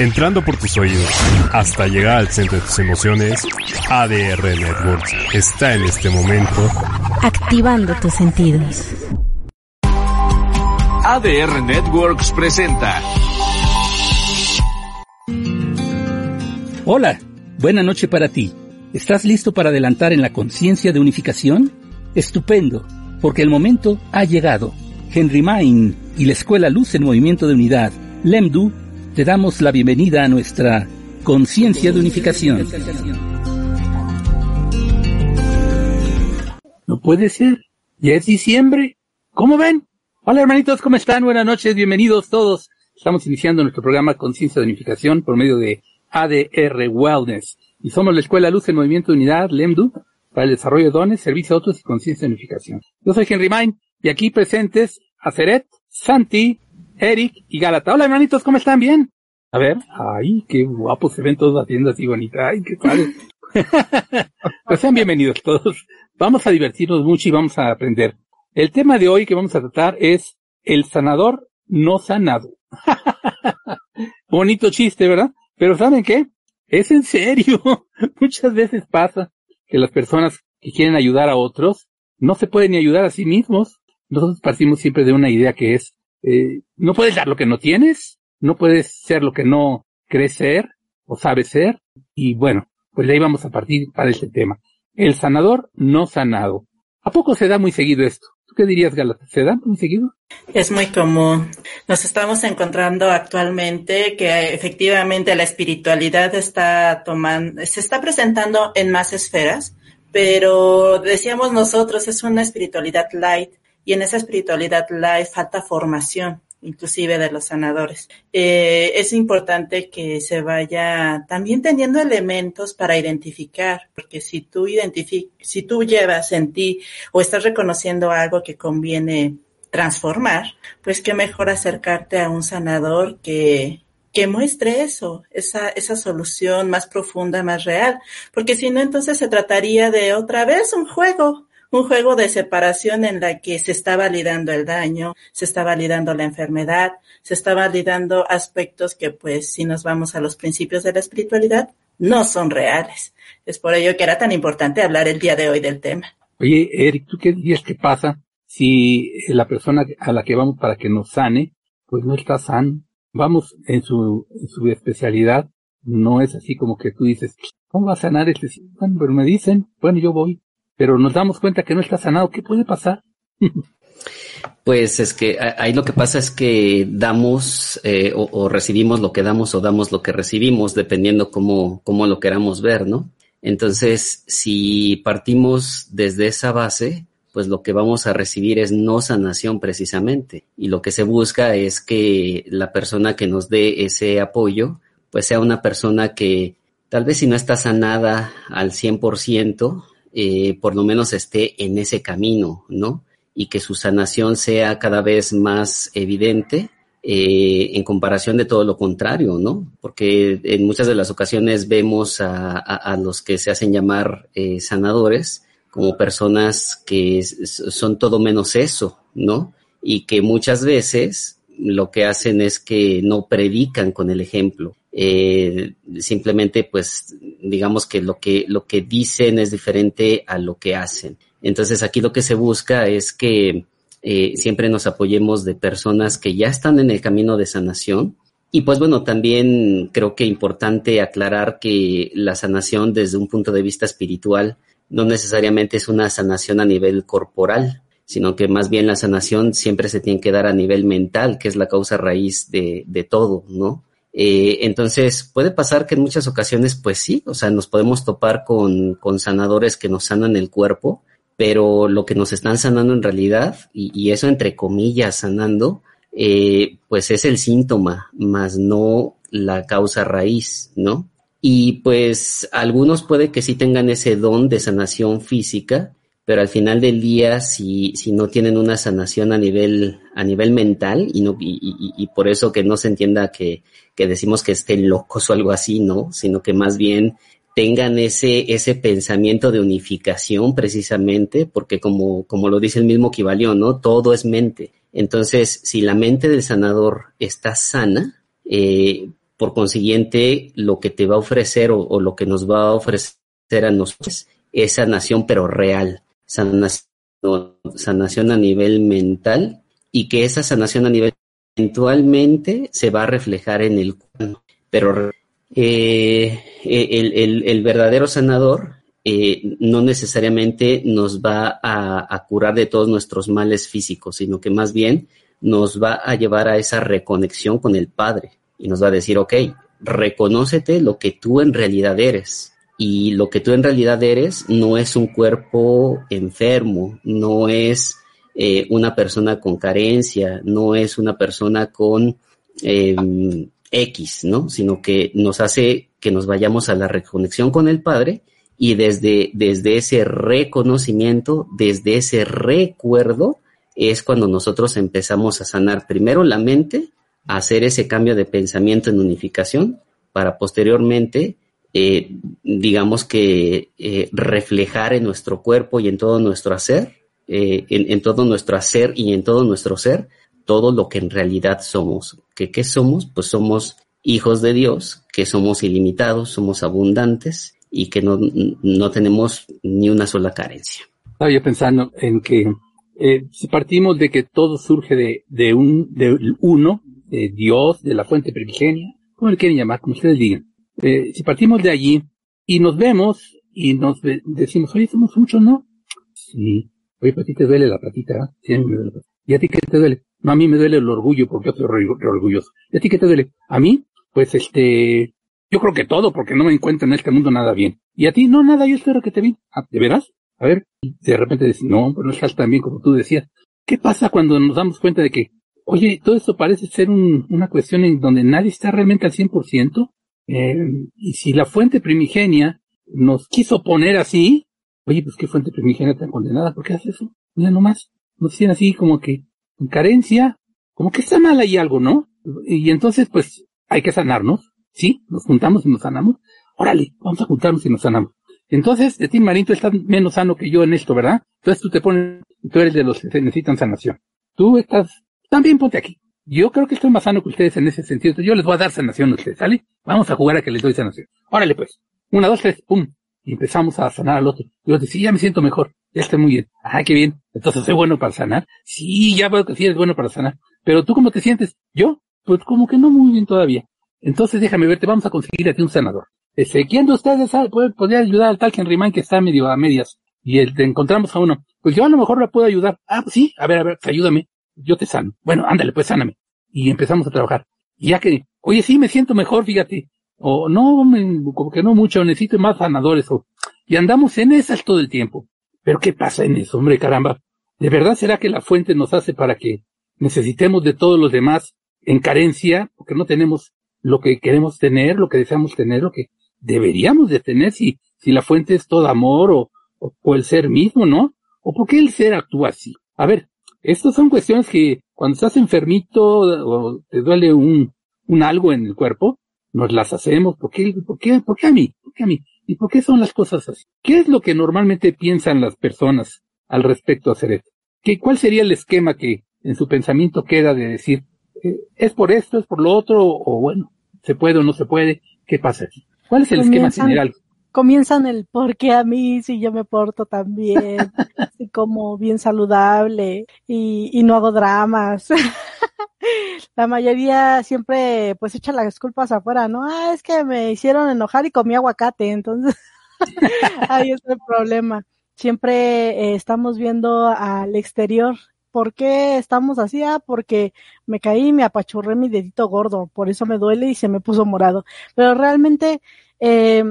entrando por tus oídos hasta llegar al centro de tus emociones, ADR Networks está en este momento activando tus sentidos. ADR Networks presenta. Hola, buena noche para ti. ¿Estás listo para adelantar en la conciencia de unificación? Estupendo, porque el momento ha llegado. Henry Main y la Escuela Luz en Movimiento de Unidad, LEMDU, te damos la bienvenida a nuestra conciencia de unificación. No puede ser. Ya es diciembre. ¿Cómo ven? Hola hermanitos, ¿cómo están? Buenas noches, bienvenidos todos. Estamos iniciando nuestro programa Conciencia de Unificación por medio de ADR Wellness. Y somos la Escuela Luz en Movimiento de Unidad, LEMDU, para el desarrollo de dones, servicio a otros y conciencia de unificación. Yo soy Henry Main y aquí presentes a Ceret, Santi, Eric y Galata. Hola hermanitos, ¿cómo están? ¿Bien? A ver, ay, qué guapos se ven todos haciendo así bonita. Ay, qué padre. pues sean bienvenidos todos. Vamos a divertirnos mucho y vamos a aprender. El tema de hoy que vamos a tratar es el sanador no sanado. Bonito chiste, ¿verdad? Pero ¿saben qué? Es en serio. Muchas veces pasa que las personas que quieren ayudar a otros no se pueden ni ayudar a sí mismos. Nosotros partimos siempre de una idea que es, eh, no puedes dar lo que no tienes, no puedes ser lo que no crees ser o sabes ser. Y bueno, pues de ahí vamos a partir para este tema. El sanador no sanado. ¿A poco se da muy seguido esto? ¿Tú qué dirías, Galata? ¿Se da muy seguido? Es muy común. Nos estamos encontrando actualmente que efectivamente la espiritualidad está tomando, se está presentando en más esferas, pero decíamos nosotros, es una espiritualidad light y en esa espiritualidad light falta formación inclusive de los sanadores. Eh, es importante que se vaya también teniendo elementos para identificar, porque si tú si tú llevas en ti o estás reconociendo algo que conviene transformar, pues qué mejor acercarte a un sanador que, que muestre eso, esa, esa solución más profunda, más real, porque si no, entonces se trataría de otra vez un juego, un juego de separación en la que se está validando el daño, se está validando la enfermedad, se está validando aspectos que pues si nos vamos a los principios de la espiritualidad no son reales. Es por ello que era tan importante hablar el día de hoy del tema. Oye, Eric, ¿tú qué dirías que pasa si la persona a la que vamos para que nos sane, pues no está sano? Vamos en su, en su especialidad, no es así como que tú dices, ¿cómo va a sanar este? Bueno, pero me dicen, bueno, yo voy pero nos damos cuenta que no está sanado, ¿qué puede pasar? Pues es que ahí lo que pasa es que damos eh, o, recibimos lo que damos o damos lo que recibimos, dependiendo cómo, cómo lo queramos ver, ¿no? Entonces, si partimos desde esa base, pues lo que vamos a recibir es no sanación precisamente. Y lo que se busca es que la persona que nos dé ese apoyo, pues sea una persona que tal vez si no está sanada al 100%, eh, por lo menos esté en ese camino, ¿no? Y que su sanación sea cada vez más evidente eh, en comparación de todo lo contrario, ¿no? Porque en muchas de las ocasiones vemos a, los que se hacen llamar eh, sanadores como personas que son todo menos eso, ¿no? Y que muchas veces lo que hacen es que no predican con el ejemplo. Eh, simplemente, pues, digamos que lo que, lo que dicen es diferente a lo que hacen. Entonces, aquí lo que se busca es que eh, siempre nos apoyemos de personas que ya están en el camino de sanación. Y pues bueno, también creo que importante aclarar que la sanación desde un punto de vista espiritual no necesariamente es una sanación a nivel corporal, sino que más bien la sanación siempre se tiene que dar a nivel mental, que es la causa raíz de, de todo, ¿no? Eh, entonces, puede pasar que en muchas ocasiones, pues sí, o sea, nos podemos topar con, con sanadores que nos sanan el cuerpo, pero lo que nos están sanando en realidad, y, eso entre comillas sanando, eh, pues es el síntoma, más no la causa raíz, ¿no? Y pues algunos puede que sí tengan ese don de sanación física, pero al final del día, si, si no tienen una sanación a nivel, a nivel mental, y, no, y, y, por eso que no se entienda que, que decimos que estén locos o algo así, ¿no? Sino que más bien tengan ese, ese pensamiento de unificación precisamente, porque como, como lo dice el mismo Kibalión, ¿no? Todo es mente. Entonces, si la mente del sanador está sana, eh, por consiguiente, lo que te va a ofrecer o, lo que nos va a ofrecer a nosotros es sanación, pero real, sanación, a nivel mental y que esa sanación a nivel eventualmente se va a reflejar en el cuerpo. Pero eh, el, verdadero sanador eh, no necesariamente nos va a, curar de todos nuestros males físicos, sino que más bien nos va a llevar a esa reconexión con el Padre y nos va a decir, ok, reconócete lo que tú en realidad eres. Y lo que tú en realidad eres no es un cuerpo enfermo, no es eh, una persona con carencia, no es una persona con em, X, ¿no? Sino que nos hace que nos vayamos a la reconexión con el Padre y desde, desde ese reconocimiento, desde ese recuerdo, es cuando nosotros empezamos a sanar primero la mente, a hacer ese cambio de pensamiento en unificación, para posteriormente, eh, digamos que eh, reflejar en nuestro cuerpo y en todo nuestro hacer, eh, en, todo nuestro hacer y en todo nuestro ser, todo lo que en realidad somos. ¿Que, ¿Qué somos? Pues somos hijos de Dios, que somos ilimitados, somos abundantes y que no, no tenemos ni una sola carencia. Estaba yo pensando en que eh, si partimos de que todo surge de, de un, de uno, de Dios, de la fuente primigenia, como le quieren llamar, como ustedes digan. Eh, si partimos de allí y nos vemos y nos decimos, oye, somos muchos, ¿no? Sí. Oye, pues a ti te duele la patita. Sí, me duele la patita. ¿Y a ti qué te duele? No, a mí me duele el orgullo porque yo soy orgulloso. ¿Y a ti qué te duele? A mí, pues este, yo creo que todo porque no me encuentro en este mundo nada bien. ¿Y a ti? No, nada, yo espero que te bien. Ah, ¿De veras? A ver, de repente decís, no, pues no estás tan bien como tú decías. ¿Qué pasa cuando nos damos cuenta de que, oye, todo esto parece ser una cuestión en donde nadie está realmente al 100%? Eh, y si la fuente primigenia nos quiso poner así, oye, pues qué fuente primigenia tan condenada, ¿por qué hace eso? Mira nomás, nos tiene así como que en carencia, como que está mal ahí algo, ¿no? Y entonces, pues, hay que sanarnos, ¿sí? Nos juntamos y nos sanamos. Órale, vamos a juntarnos y nos sanamos. Entonces, de ti, Marín, tú estás menos sano que yo en esto, ¿verdad? Entonces tú te pones, tú eres de los que necesitan sanación. Tú estás, también ponte aquí. Yo creo que estoy más sano que ustedes en ese sentido. Yo les voy a dar sanación a ustedes, ¿sale? Vamos a jugar a que les doy sanación. Órale, pues. Una, dos, tres, pum. Y empezamos a sanar al otro. Y yo te sí, ya me siento mejor. Ya estoy muy bien. Ah, qué bien. Entonces, ¿soy bueno para sanar? Sí, ya veo que sí eres bueno para sanar. Pero tú, ¿cómo te sientes? ¿Yo? Pues como que no muy bien todavía. Entonces, déjame verte, vamos a conseguir a ti un sanador. Este, ¿quién de ustedes puede, podría ayudar al tal Henry Man que está medio a medias? Y te encontramos a uno. Pues yo a lo mejor la puedo ayudar. Ah, pues sí, a ver, a ver, ayúdame. Yo te sano. Bueno, ándale, pues sáname. Y empezamos a trabajar. Y ya que, oye, sí, me siento mejor, fíjate. O no, como que no mucho, necesito más sanadores. O, y andamos en esas todo el tiempo. Pero ¿qué pasa en eso, hombre, caramba? ¿De verdad será que la fuente nos hace para que necesitemos de todos los demás en carencia, porque no tenemos lo que queremos tener, lo que deseamos tener, lo que deberíamos de tener si, si la fuente es todo amor o, o, el ser mismo, ¿no? ¿O por qué el ser actúa así? A ver, estas son cuestiones que cuando estás enfermito o te duele un, un algo en el cuerpo, nos las hacemos. ¿Por qué, por qué, por qué a mí? ¿Por qué a mí? ¿Y por qué son las cosas así? ¿Qué es lo que normalmente piensan las personas al respecto a hacer esto? ¿Qué, ¿Cuál sería el esquema que en su pensamiento queda de decir, eh, es por esto, es por lo otro, o bueno, se puede o no se puede? ¿Qué pasa aquí? ¿Cuál es el esquema general? Comienzan el por qué a mí si yo me porto tan bien, y como bien saludable y, y no hago dramas. la mayoría siempre pues echa las culpas afuera, ¿no? Ah, es que me hicieron enojar y comí aguacate, entonces ahí es el problema. Siempre eh, estamos viendo al exterior. ¿Por qué estamos así? Ah, porque me caí y me apachurré mi dedito gordo, por eso me duele y se me puso morado. Pero realmente eh,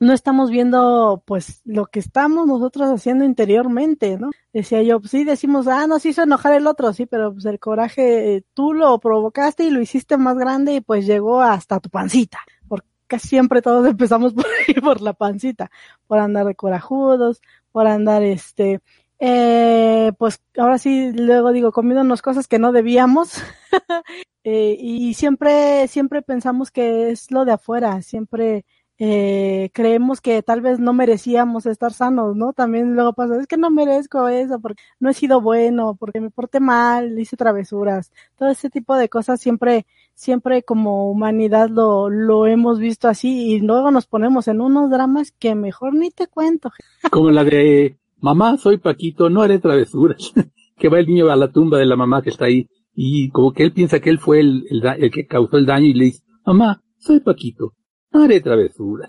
no estamos viendo pues lo que estamos nosotros haciendo interiormente, ¿no? Decía yo, pues sí decimos, ah, nos hizo enojar el otro, sí, pero pues el coraje tú lo provocaste y lo hiciste más grande y pues llegó hasta tu pancita, porque siempre todos empezamos por ahí, por la pancita, por andar de corajudos, por andar este, eh, pues ahora sí, luego digo, comiéndonos cosas que no debíamos, eh, y siempre, siempre pensamos que es lo de afuera, siempre eh, creemos que tal vez no merecíamos estar sanos, ¿no? También luego pasa, es que no merezco eso porque no he sido bueno, porque me porté mal, hice travesuras, todo ese tipo de cosas siempre, siempre como humanidad lo, lo hemos visto así y luego nos ponemos en unos dramas que mejor ni te cuento. Como la de mamá, soy Paquito, no haré travesuras. que va el niño a la tumba de la mamá que está ahí y como que él piensa que él fue el, el, el que causó el daño y le dice, mamá, soy Paquito, haré travesura.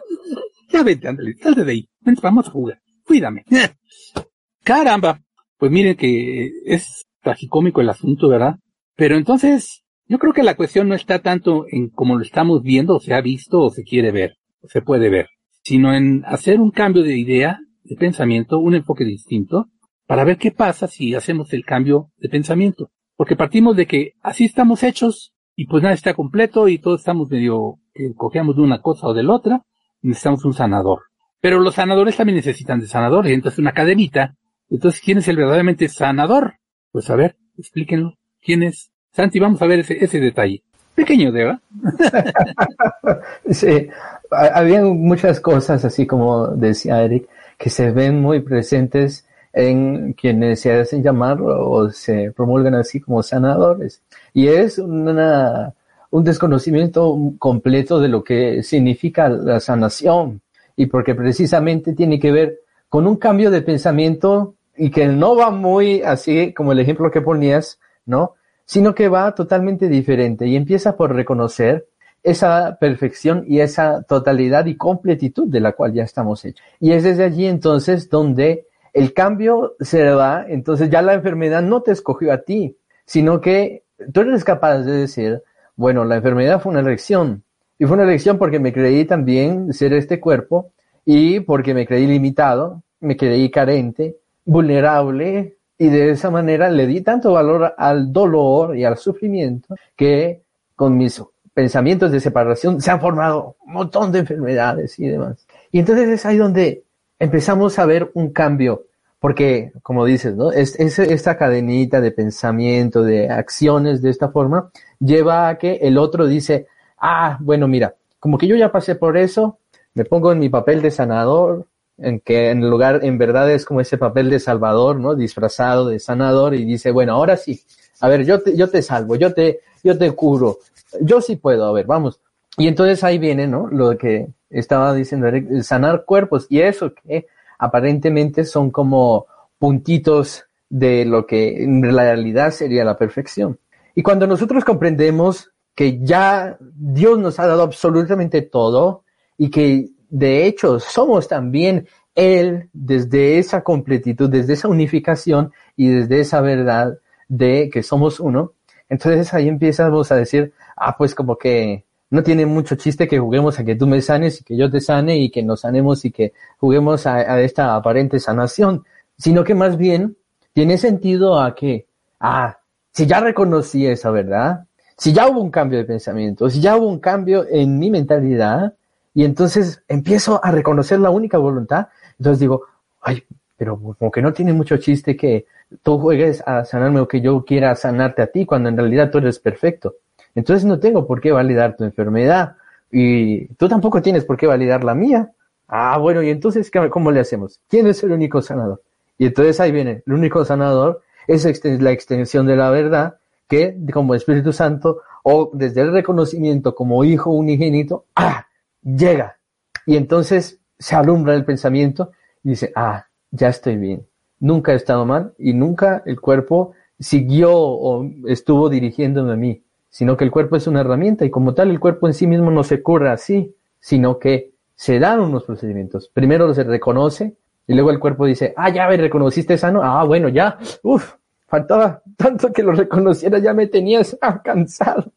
Ya vete, ándale, salte de ahí. Vamos a jugar. Cuídame. Caramba. Pues miren que es tragicómico el asunto, ¿verdad? Pero entonces, yo creo que la cuestión no está tanto en cómo lo estamos viendo, o se ha visto, o se quiere ver, o se puede ver, sino en hacer un cambio de idea, de pensamiento, un enfoque distinto, para ver qué pasa si hacemos el cambio de pensamiento. Porque partimos de que así estamos hechos, y pues nada está completo, y todos estamos medio cojeamos de una cosa o de la otra, necesitamos un sanador. Pero los sanadores también necesitan de sanadores, entonces una cadenita. Entonces, ¿quién es el verdaderamente sanador? Pues a ver, explíquenlo. ¿Quién es? Santi, vamos a ver ese, ese detalle. Pequeño, Deva. sí, había muchas cosas, así como decía Eric, que se ven muy presentes en quienes se hacen llamar o se promulgan así como sanadores. Y es una, un desconocimiento completo de lo que significa la sanación y porque precisamente tiene que ver con un cambio de pensamiento y que no va muy así como el ejemplo que ponías, ¿no? Sino que va totalmente diferente y empieza por reconocer esa perfección y esa totalidad y completitud de la cual ya estamos hechos. Y es desde allí entonces donde el cambio se da, entonces ya la enfermedad no te escogió a ti, sino que tú eres capaz de decir, bueno, la enfermedad fue una elección. Y fue una elección porque me creí también ser este cuerpo y porque me creí limitado, me creí carente, vulnerable y de esa manera le di tanto valor al dolor y al sufrimiento que con mis pensamientos de separación se han formado un montón de enfermedades y demás. Y entonces es ahí donde empezamos a ver un cambio, porque como dices, ¿no? Es, es esta cadenita de pensamiento, de acciones de esta forma, lleva a que el otro dice, ah, bueno, mira, como que yo ya pasé por eso, me pongo en mi papel de sanador, en que en lugar, en verdad es como ese papel de salvador, ¿no? Disfrazado de sanador y dice, bueno, ahora sí, a ver, yo te, yo te salvo, yo te, yo te curo, yo sí puedo, a ver, vamos. Y entonces ahí viene, ¿no? Lo que estaba diciendo sanar cuerpos y eso que aparentemente son como puntitos de lo que en realidad sería la perfección. Y cuando nosotros comprendemos que ya Dios nos ha dado absolutamente todo y que de hecho somos también Él desde esa completitud, desde esa unificación y desde esa verdad de que somos uno, entonces ahí empezamos a decir, ah, pues como que no tiene mucho chiste que juguemos a que tú me sanes y que yo te sane y que nos sanemos y que juguemos a, esta aparente sanación, sino que más bien tiene sentido a que, ah, si ya reconocí esa verdad, si ya hubo un cambio de pensamiento, si ya hubo un cambio en mi mentalidad, y entonces empiezo a reconocer la única voluntad, entonces digo, ay, pero como que no tiene mucho chiste que tú juegues a sanarme o que yo quiera sanarte a ti cuando en realidad tú eres perfecto. Entonces no tengo por qué validar tu enfermedad y tú tampoco tienes por qué validar la mía. Ah, bueno, y entonces, ¿cómo le hacemos? ¿Quién es el único sanador? Y entonces ahí viene, el único sanador es la extensión de la verdad que como Espíritu Santo o desde el reconocimiento como hijo unigénito, ¡ah! llega. Y entonces se alumbra el pensamiento y dice, ah, ya estoy bien. Nunca he estado mal y nunca el cuerpo siguió o estuvo dirigiéndome a mí, sino que el cuerpo es una herramienta y como tal el cuerpo en sí mismo no se cura así, sino que se dan unos procedimientos. Primero se reconoce, y luego el cuerpo dice, ah, ya me reconociste sano, ah, bueno, ya, uff, faltaba tanto que lo reconociera, ya me tenías cansado.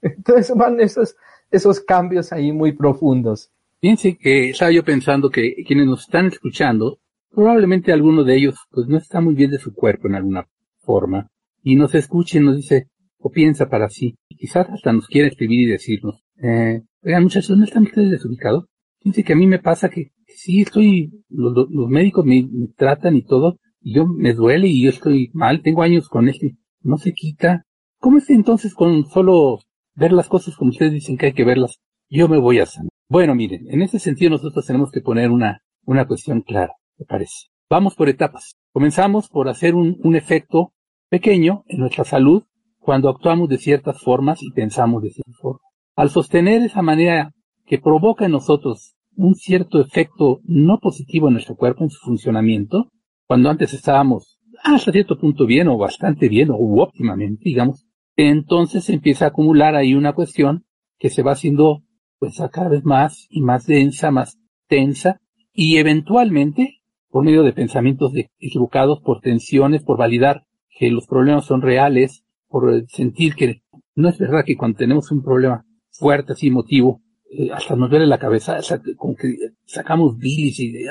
Entonces van esos, esos cambios ahí muy profundos. Fíjense que estaba yo pensando que quienes nos están escuchando, probablemente alguno de ellos pues no está muy bien de su cuerpo en alguna forma, y nos y nos dice, o piensa para sí, y quizás hasta nos quiere escribir y decirnos, eh, oigan muchachos, ¿no están ustedes desubicados? Fíjense que a mí me pasa que sí estoy, los, médicos me, me, tratan y todo, y yo me duele y yo estoy mal, tengo años con este, no se quita. ¿Cómo es entonces con solo ver las cosas como ustedes dicen que hay que verlas? Yo me voy a sanar. Bueno, miren, en ese sentido nosotros tenemos que poner una, una cuestión clara, me parece. Vamos por etapas. Comenzamos por hacer un, un efecto pequeño en nuestra salud cuando actuamos de ciertas formas y pensamos de ciertas formas. Al sostener esa manera que provoca en nosotros un cierto efecto no positivo en nuestro cuerpo, en su funcionamiento, cuando antes estábamos hasta cierto punto bien o bastante bien o óptimamente, digamos, entonces se empieza a acumular ahí una cuestión que se va haciendo pues cada vez más y más densa, más tensa y eventualmente por medio de pensamientos equivocados, por tensiones, por validar que los problemas son reales, por sentir que no es verdad que cuando tenemos un problema fuerte, así emotivo, eh, hasta nos duele la cabeza, como que sacamos bilis y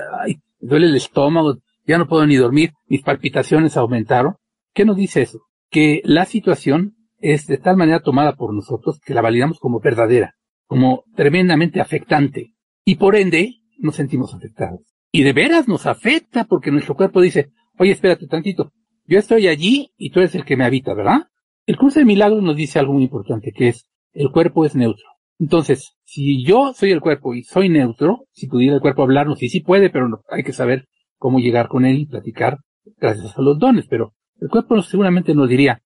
duele el estómago, ya no puedo ni dormir, mis palpitaciones aumentaron. ¿Qué nos dice eso? Que la situación es de tal manera tomada por nosotros que la validamos como verdadera, como tremendamente afectante, y por ende nos sentimos afectados. Y de veras nos afecta porque nuestro cuerpo dice, oye, espérate tantito, yo estoy allí y tú eres el que me habita, ¿verdad? El curso de milagros nos dice algo muy importante, que es, el cuerpo es neutro. Entonces, si yo soy el cuerpo y soy neutro, si pudiera el cuerpo hablarnos, y sí puede, pero no, hay que saber cómo llegar con él y platicar gracias a los dones, pero el cuerpo seguramente nos diría,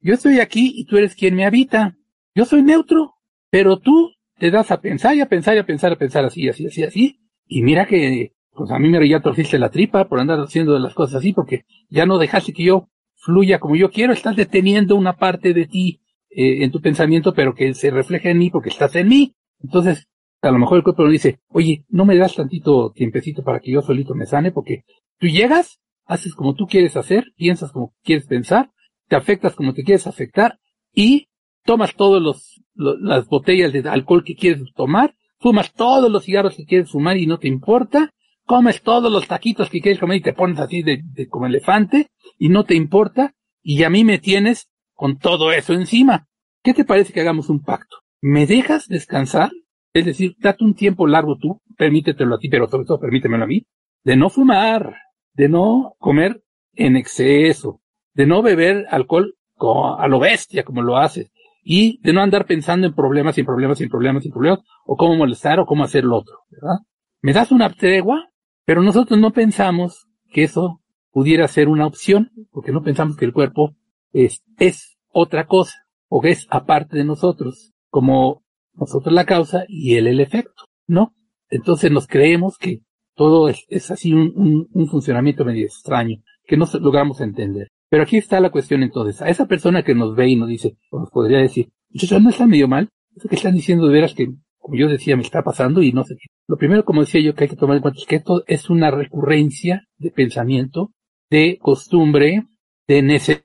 yo estoy aquí y tú eres quien me habita, yo soy neutro, pero tú te das a pensar y a pensar y a pensar, a pensar así, así, así, así, y mira que, pues a mí me ya torciste la tripa por andar haciendo las cosas así, porque ya no dejaste que yo fluya como yo quiero, estás deteniendo una parte de ti eh, en tu pensamiento, pero que se refleja en mí porque estás en mí. Entonces, a lo mejor el cuerpo nos dice, oye, no me das tantito tiempecito para que yo solito me sane, porque tú llegas, haces como tú quieres hacer, piensas como quieres pensar, te afectas como te quieres afectar y tomas todos los, las botellas de alcohol que quieres tomar, fumas todos los cigarros que quieres fumar y no te importa, comes todos los taquitos que quieres comer y te pones así de, como elefante y no te importa y a mí me tienes con todo eso encima. ¿Qué te parece que hagamos un pacto? ¿Me dejas descansar? Es decir, date un tiempo largo tú, permítetelo a ti, pero sobre todo permítemelo a mí, de no fumar, de no comer en exceso, de no beber alcohol a lo bestia como lo haces, y de no andar pensando en problemas, sin problemas, sin problemas, sin problemas, o cómo molestar o cómo hacer lo otro. Me das una tregua, pero nosotros no pensamos que eso pudiera ser una opción, porque no pensamos que el cuerpo es, es otra cosa, o que es aparte de nosotros, como nosotros la causa y él el efecto, ¿no? Entonces nos creemos que todo es, es así un, un, funcionamiento medio extraño, que no logramos entender. Pero aquí está la cuestión entonces. A esa persona que nos ve y nos dice, o nos podría decir, yo no está medio mal, eso que están diciendo de veras que, como yo decía, me está pasando y no sé. Lo primero, como decía yo, que hay que tomar en cuenta es que esto es una recurrencia de pensamiento, de costumbre, de necesidad,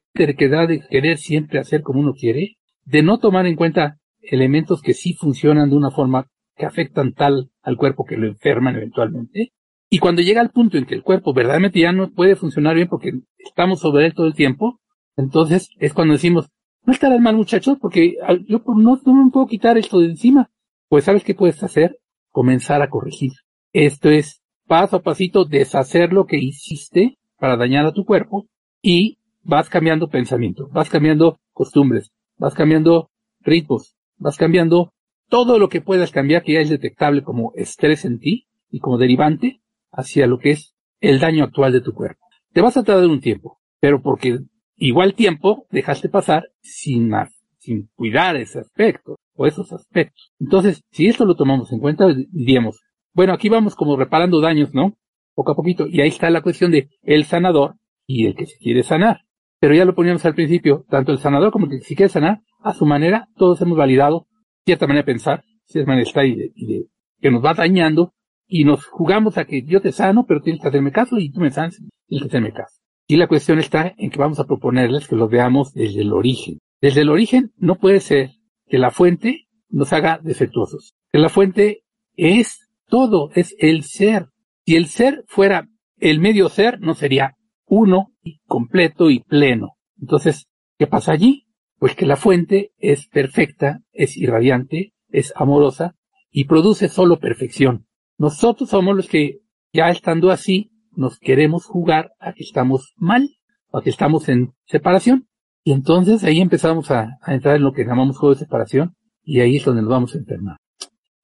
de querer siempre hacer como uno quiere, de no tomar en cuenta elementos que sí funcionan de una forma que afectan tal al cuerpo que lo enferman eventualmente. Y cuando llega al punto en que el cuerpo verdaderamente ya no puede funcionar bien porque estamos sobre él todo el tiempo, entonces es cuando decimos, no estarás mal muchachos porque yo no, no me puedo quitar esto de encima. Pues sabes qué puedes hacer? Comenzar a corregir. Esto es paso a pasito deshacer lo que hiciste para dañar a tu cuerpo y vas cambiando pensamiento, vas cambiando costumbres, vas cambiando ritmos, vas cambiando todo lo que puedas cambiar que ya es detectable como estrés en ti y como derivante hacia lo que es el daño actual de tu cuerpo. Te vas a tardar un tiempo, pero porque igual tiempo dejaste pasar sin más, sin cuidar ese aspecto o esos aspectos. Entonces, si esto lo tomamos en cuenta, diríamos, bueno, aquí vamos como reparando daños, ¿no? Poco a poquito. Y ahí está la cuestión de el sanador y el que se quiere sanar. Pero ya lo poníamos al principio, tanto el sanador como el que se quiere sanar, a su manera, todos hemos validado cierta manera de pensar, cierta manera de estar y de, que nos va dañando, y nos jugamos a que yo te sano, pero tienes que hacerme caso y tú me sanas, tienes que hacerme caso. Y la cuestión está en que vamos a proponerles que lo veamos desde el origen. Desde el origen no puede ser que la fuente nos haga defectuosos. Que la fuente es todo, es el ser. Si el ser fuera el medio ser, no sería uno y completo y pleno. Entonces, ¿qué pasa allí? Pues que la fuente es perfecta, es irradiante, es amorosa y produce solo perfección. Nosotros somos los que, ya estando así, nos queremos jugar a que estamos mal, a que estamos en separación. Y entonces ahí empezamos a, entrar en lo que llamamos juego de separación y ahí es donde nos vamos a enfermar.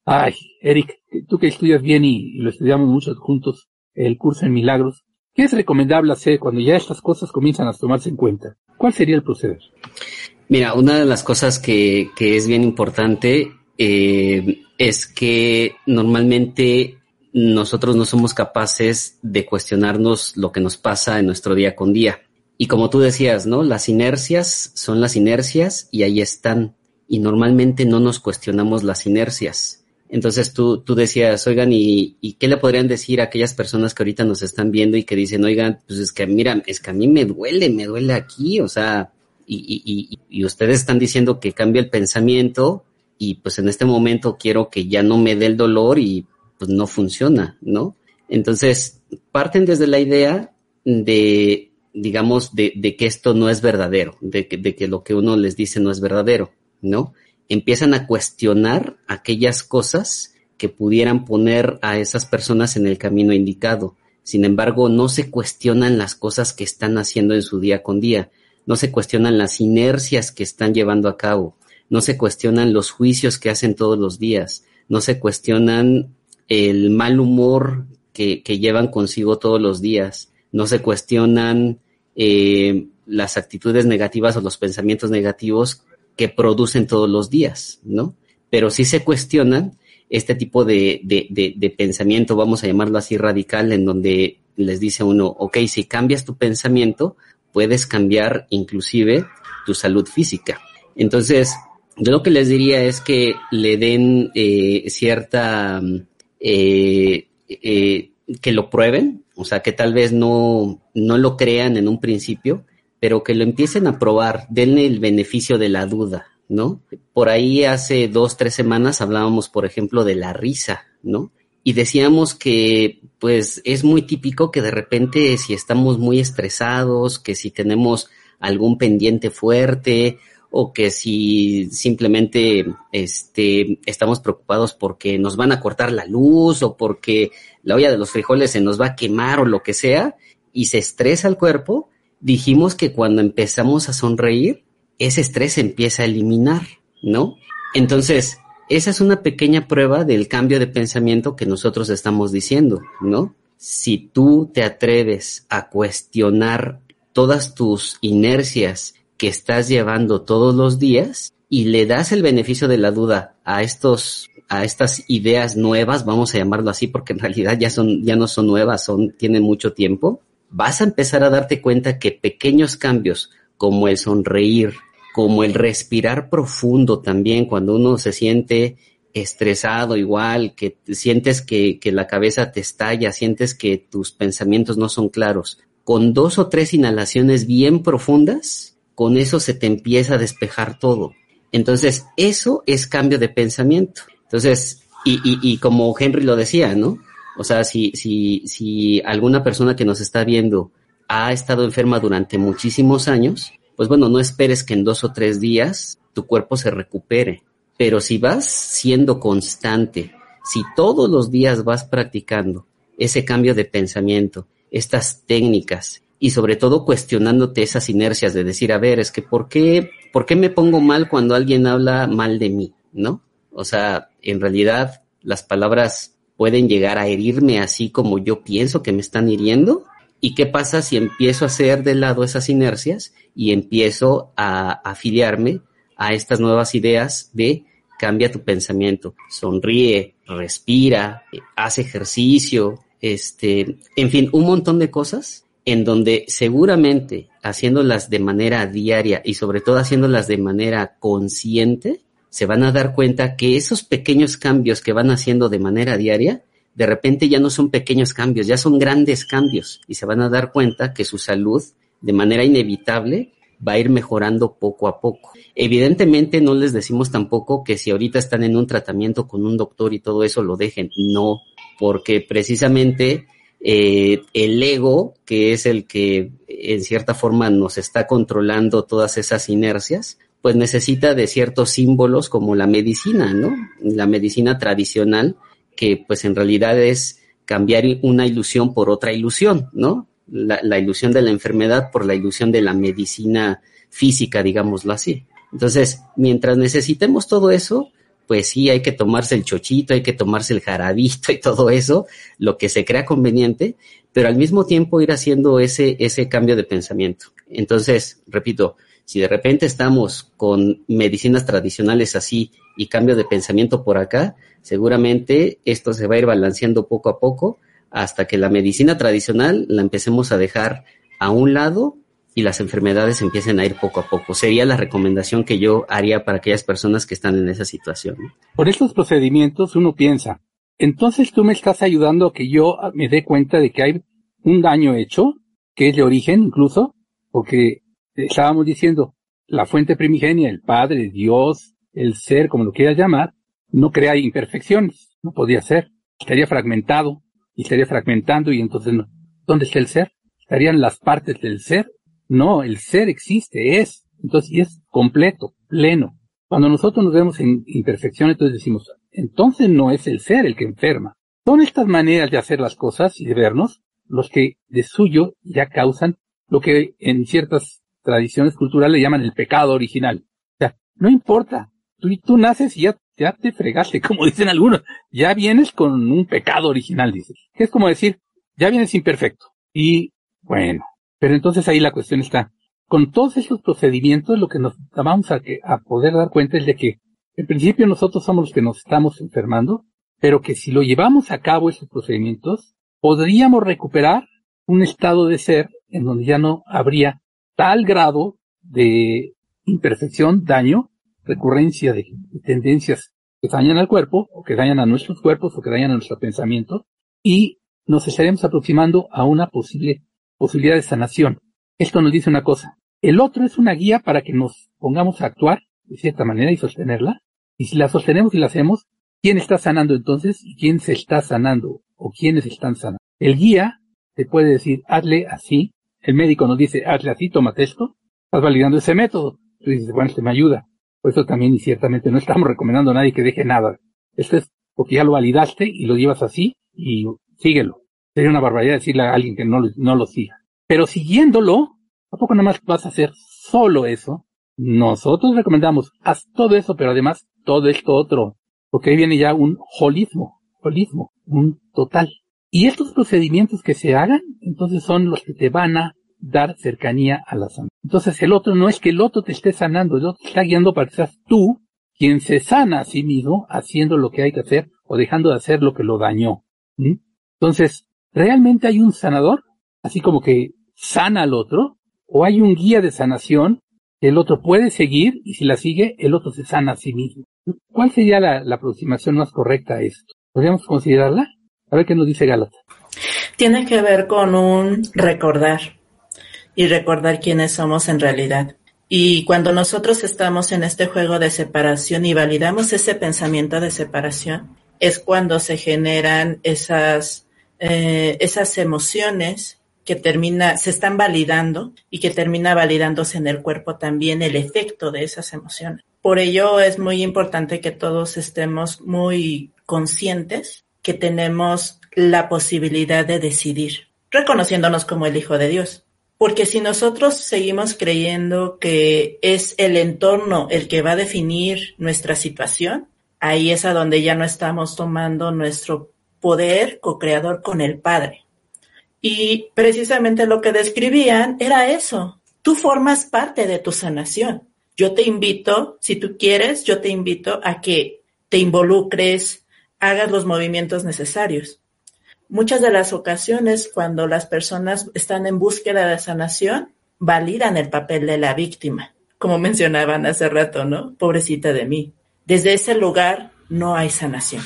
Ay, Eric, tú que estudias bien y lo estudiamos muchos juntos, el curso en milagros, ¿qué es recomendable hacer cuando ya estas cosas comienzan a tomarse en cuenta? ¿Cuál sería el proceder? Mira, una de las cosas que, que es bien importante eh, es que normalmente nosotros no somos capaces de cuestionarnos lo que nos pasa en nuestro día con día. Y como tú decías, ¿no? Las inercias son las inercias y ahí están. Y normalmente no nos cuestionamos las inercias. Entonces tú, tú decías, oigan, ¿y, ¿y qué le podrían decir a aquellas personas que ahorita nos están viendo y que dicen, oigan, pues es que mira, es que a mí me duele, me duele aquí, o sea, y, y, y ustedes están diciendo que cambia el pensamiento y pues en este momento quiero que ya no me dé el dolor y pues no funciona, ¿no? Entonces, parten desde la idea de, digamos, de, de que esto no es verdadero, de que, de que lo que uno les dice no es verdadero, ¿no? Empiezan a cuestionar aquellas cosas que pudieran poner a esas personas en el camino indicado. Sin embargo, no se cuestionan las cosas que están haciendo en su día con día, no se cuestionan las inercias que están llevando a cabo, no se cuestionan los juicios que hacen todos los días, no se cuestionan el mal humor que, que llevan consigo todos los días, no se cuestionan eh, las actitudes negativas o los pensamientos negativos que producen todos los días, ¿no? Pero sí se cuestionan este tipo de, de, de, de, pensamiento, vamos a llamarlo así radical, en donde les dice uno, ok, si cambias tu pensamiento, puedes cambiar inclusive tu salud física. Entonces, yo lo que les diría es que le den eh, cierta, eh, eh, que lo prueben, o sea, que tal vez no, no lo crean en un principio, pero que lo empiecen a probar, denle el beneficio de la duda, ¿no? Por ahí hace dos, tres semanas hablábamos, por ejemplo, de la risa, ¿no? Y decíamos que, pues, es muy típico que de repente si estamos muy estresados, que si tenemos algún pendiente fuerte o que si simplemente este, estamos preocupados porque nos van a cortar la luz o porque la olla de los frijoles se nos va a quemar o lo que sea y se estresa el cuerpo, dijimos que cuando empezamos a sonreír, ese estrés se empieza a eliminar, ¿no? Entonces, esa es una pequeña prueba del cambio de pensamiento que nosotros estamos diciendo, ¿no? Si tú te atreves a cuestionar todas tus inercias que estás llevando todos los días y le das el beneficio de la duda a estos a estas ideas nuevas, vamos a llamarlo así porque en realidad ya son ya no son nuevas, son tienen mucho tiempo, vas a empezar a darte cuenta que pequeños cambios como el sonreír, como el respirar profundo también cuando uno se siente estresado igual, que sientes que, que la cabeza te estalla, sientes que tus pensamientos no son claros, con dos o tres inhalaciones bien profundas, con eso se te empieza a despejar todo. Entonces, eso es cambio de pensamiento. Entonces, y, y, y como Henry lo decía, ¿no? O sea, si, si, si alguna persona que nos está viendo ha estado enferma durante muchísimos años, pues bueno, no esperes que en dos o tres días tu cuerpo se recupere. Pero si vas siendo constante, si todos los días vas practicando ese cambio de pensamiento, estas técnicas, y sobre todo cuestionándote esas inercias de decir, a ver, es que ¿por qué, ¿por qué me pongo mal cuando alguien habla mal de mí? ¿No? O sea, en realidad las palabras pueden llegar a herirme así como yo pienso que me están hiriendo. ¿Y qué pasa si empiezo a hacer de lado esas inercias y empiezo a afiliarme a estas nuevas ideas de cambia tu pensamiento, sonríe, respira, haz ejercicio, este, en fin, un montón de cosas en donde seguramente haciéndolas de manera diaria y sobre todo haciéndolas de manera consciente, se van a dar cuenta que esos pequeños cambios que van haciendo de manera diaria, de repente ya no son pequeños cambios, ya son grandes cambios y se van a dar cuenta que su salud de manera inevitable va a ir mejorando poco a poco. Evidentemente no les decimos tampoco que si ahorita están en un tratamiento con un doctor y todo eso lo dejen, no, porque precisamente eh, el ego, que es el que en cierta forma nos está controlando todas esas inercias, pues necesita de ciertos símbolos como la medicina, ¿no? La medicina tradicional, que pues en realidad es cambiar una ilusión por otra ilusión, ¿no? La, la ilusión de la enfermedad por la ilusión de la medicina física, digámoslo así. Entonces, mientras necesitemos todo eso, pues sí, hay que tomarse el chochito, hay que tomarse el jarabito y todo eso, lo que se crea conveniente, pero al mismo tiempo ir haciendo ese, ese cambio de pensamiento. Entonces, repito, si de repente estamos con medicinas tradicionales así y cambio de pensamiento por acá, seguramente esto se va a ir balanceando poco a poco hasta que la medicina tradicional la empecemos a dejar a un lado y las enfermedades empiecen a ir poco a poco. Sería la recomendación que yo haría para aquellas personas que están en esa situación. Por estos procedimientos uno piensa, entonces tú me estás ayudando a que yo me dé cuenta de que hay un daño hecho, que es de origen incluso, porque estábamos diciendo, la fuente primigenia, el Padre, Dios, el ser, como lo quieras llamar, no crea imperfecciones, no podía ser, estaría fragmentado y estaría fragmentando y entonces, ¿dónde está el ser? ¿Estarían las partes del ser? No, el ser existe, es, entonces es completo, pleno. Cuando nosotros nos vemos en imperfección, entonces decimos, entonces no es el ser el que enferma. Son estas maneras de hacer las cosas y de vernos los que de suyo ya causan lo que en ciertas tradiciones culturales le llaman el pecado original. O sea, no importa, tú, tú naces y ya, ya te fregaste, como dicen algunos, ya vienes con un pecado original, dices. Que es como decir, ya vienes imperfecto. Y bueno, pero entonces ahí la cuestión está, con todos esos procedimientos lo que nos vamos a, a poder dar cuenta es de que en principio nosotros somos los que nos estamos enfermando, pero que si lo llevamos a cabo esos procedimientos, podríamos recuperar un estado de ser en donde ya no habría tal grado de imperfección, daño, recurrencia de tendencias que dañan al cuerpo, o que dañan a nuestros cuerpos, o que dañan a nuestro pensamiento, y nos estaremos aproximando a una posible posibilidad de sanación. Esto nos dice una cosa. El otro es una guía para que nos pongamos a actuar de cierta manera y sostenerla. Y si la sostenemos y la hacemos, ¿quién está sanando entonces y quién se está sanando o quiénes están sanando? El guía te puede decir, hazle así, el médico nos dice, hazle así, tómate esto, estás validando ese método. Tú dices, bueno, este me ayuda. Por eso también y ciertamente no estamos recomendando a nadie que deje nada. Esto es porque ya lo validaste y lo llevas así y síguelo. Sería una barbaridad decirle a alguien que no, no lo siga. Pero siguiéndolo, ¿a poco nada más vas a hacer solo eso? Nosotros recomendamos, haz todo eso, pero además todo esto otro. Porque ahí viene ya un holismo, holismo, un total. Y estos procedimientos que se hagan, entonces son los que te van a dar cercanía a la sana. Entonces el otro no es que el otro te esté sanando, el otro te está guiando para que seas tú quien se sana a sí mismo haciendo lo que hay que hacer o dejando de hacer lo que lo dañó. Entonces, ¿realmente hay un sanador? Así como que sana al otro, o hay un guía de sanación que el otro puede seguir y si la sigue, el otro se sana a sí mismo. ¿Cuál sería la, aproximación más correcta a esto? ¿Podríamos considerarla? A ver qué nos dice Galata. Tiene que ver con un recordar y recordar quiénes somos en realidad. Y cuando nosotros estamos en este juego de separación y validamos ese pensamiento de separación, es cuando se generan esas, eh, esas emociones que termina, se están validando y que termina validándose en el cuerpo también el efecto de esas emociones. Por ello es muy importante que todos estemos muy conscientes que tenemos la posibilidad de decidir, reconociéndonos como el Hijo de Dios. Porque si nosotros seguimos creyendo que es el entorno el que va a definir nuestra situación, ahí es a donde ya no estamos tomando nuestro poder co-creador con el Padre. Y precisamente lo que describían era eso. Tú formas parte de tu sanación. Yo te invito, si tú quieres, yo te invito a que te involucres, hagas los movimientos necesarios. Muchas de las ocasiones cuando las personas están en búsqueda de sanación, validan el papel de la víctima, como mencionaban hace rato, ¿no? Pobrecita de mí. Desde ese lugar no hay sanación.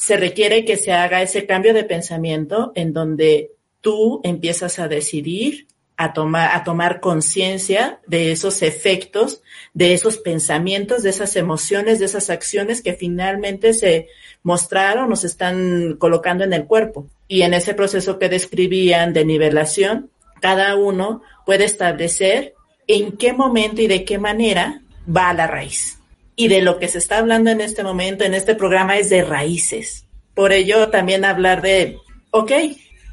Se requiere que se haga ese cambio de pensamiento en donde tú empiezas a decidir a tomar, a tomar conciencia de esos efectos, de esos pensamientos, de esas emociones, de esas acciones que finalmente se mostraron o se están colocando en el cuerpo. Y en ese proceso que describían de nivelación, cada uno puede establecer en qué momento y de qué manera va a la raíz. Y de lo que se está hablando en este momento, en este programa, es de raíces. Por ello, también hablar de, ok,